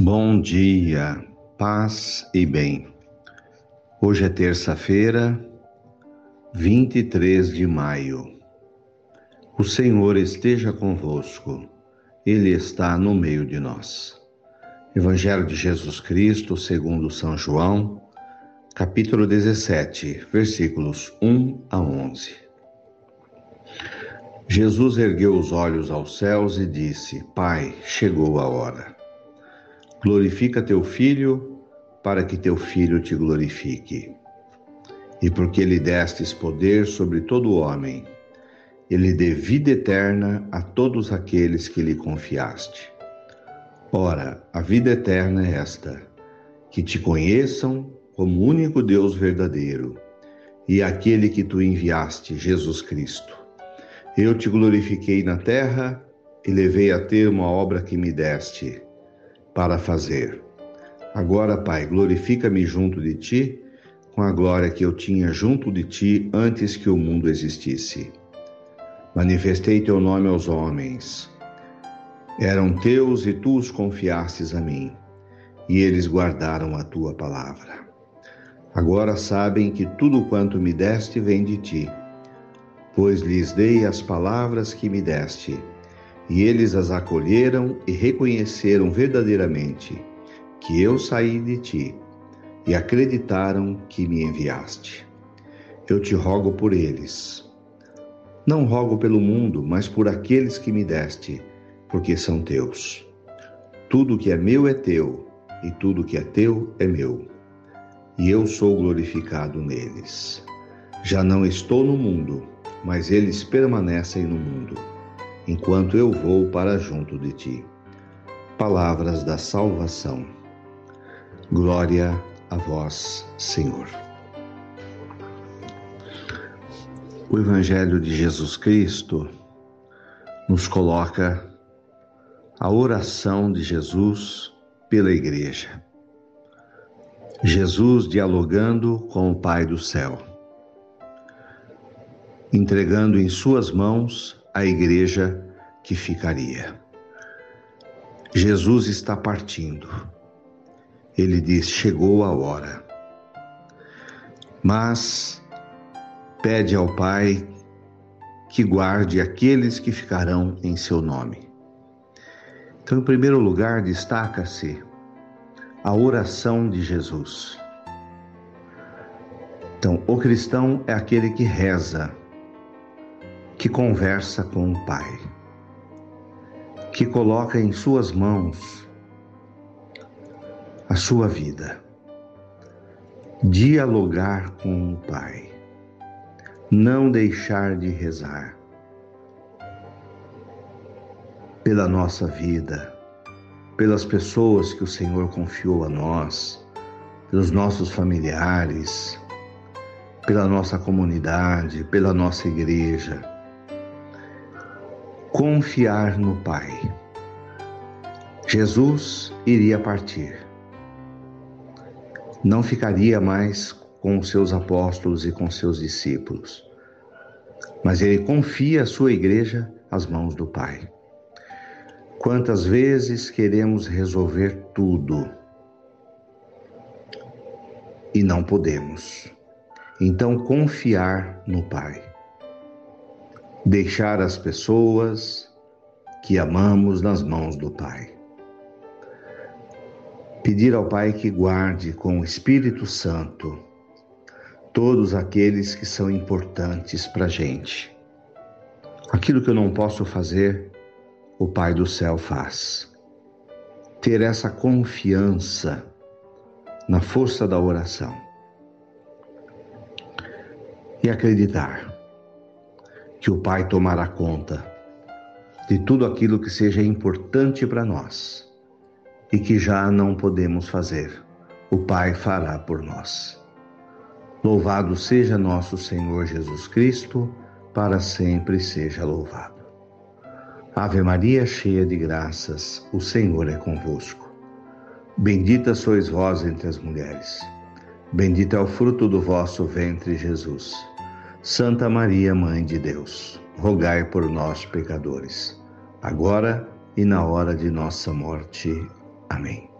Bom dia, paz e bem. Hoje é terça-feira, 23 de maio. O Senhor esteja convosco, Ele está no meio de nós. Evangelho de Jesus Cristo, segundo São João, capítulo 17, versículos 1 a 11. Jesus ergueu os olhos aos céus e disse: Pai, chegou a hora Glorifica teu filho, para que teu filho te glorifique. E porque lhe destes poder sobre todo homem, ele dê vida eterna a todos aqueles que lhe confiaste. Ora, a vida eterna é esta: que te conheçam como único Deus verdadeiro e aquele que tu enviaste, Jesus Cristo. Eu te glorifiquei na terra e levei a ter uma obra que me deste para fazer. Agora, Pai, glorifica-me junto de ti, com a glória que eu tinha junto de ti antes que o mundo existisse. Manifestei teu nome aos homens. Eram teus e tu os confiastes a mim, e eles guardaram a tua palavra. Agora sabem que tudo quanto me deste vem de ti, pois lhes dei as palavras que me deste e eles as acolheram e reconheceram verdadeiramente que eu saí de ti e acreditaram que me enviaste. Eu te rogo por eles. Não rogo pelo mundo, mas por aqueles que me deste, porque são teus. Tudo que é meu é teu, e tudo que é teu é meu. E eu sou glorificado neles. Já não estou no mundo, mas eles permanecem no mundo enquanto eu vou para junto de ti. Palavras da salvação. Glória a vós, Senhor. O Evangelho de Jesus Cristo nos coloca a oração de Jesus pela Igreja. Jesus dialogando com o Pai do céu, entregando em Suas mãos a igreja que ficaria. Jesus está partindo. Ele diz: chegou a hora. Mas pede ao Pai que guarde aqueles que ficarão em seu nome. Então, em primeiro lugar, destaca-se a oração de Jesus. Então, o cristão é aquele que reza que conversa com o Pai, que coloca em Suas mãos a sua vida, dialogar com o Pai, não deixar de rezar pela nossa vida, pelas pessoas que o Senhor confiou a nós, pelos nossos familiares, pela nossa comunidade, pela nossa igreja confiar no Pai. Jesus iria partir. Não ficaria mais com os seus apóstolos e com seus discípulos, mas ele confia a sua igreja às mãos do Pai. Quantas vezes queremos resolver tudo e não podemos. Então, confiar no Pai deixar as pessoas que amamos nas mãos do Pai. Pedir ao Pai que guarde com o Espírito Santo todos aqueles que são importantes para a gente. Aquilo que eu não posso fazer, o Pai do céu faz. Ter essa confiança na força da oração e acreditar que o Pai tomará conta de tudo aquilo que seja importante para nós e que já não podemos fazer. O Pai fará por nós. Louvado seja nosso Senhor Jesus Cristo, para sempre seja louvado. Ave Maria, cheia de graças, o Senhor é convosco. Bendita sois vós entre as mulheres. Bendito é o fruto do vosso ventre, Jesus. Santa Maria, Mãe de Deus, rogai por nós, pecadores, agora e na hora de nossa morte. Amém.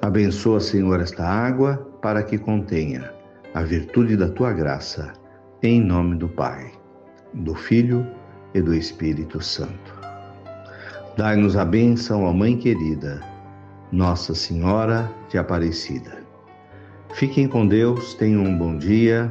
Abençoa, Senhor, esta água para que contenha a virtude da tua graça, em nome do Pai, do Filho e do Espírito Santo. Dai-nos a bênção, ó Mãe querida, Nossa Senhora de Aparecida. Fiquem com Deus, tenham um bom dia,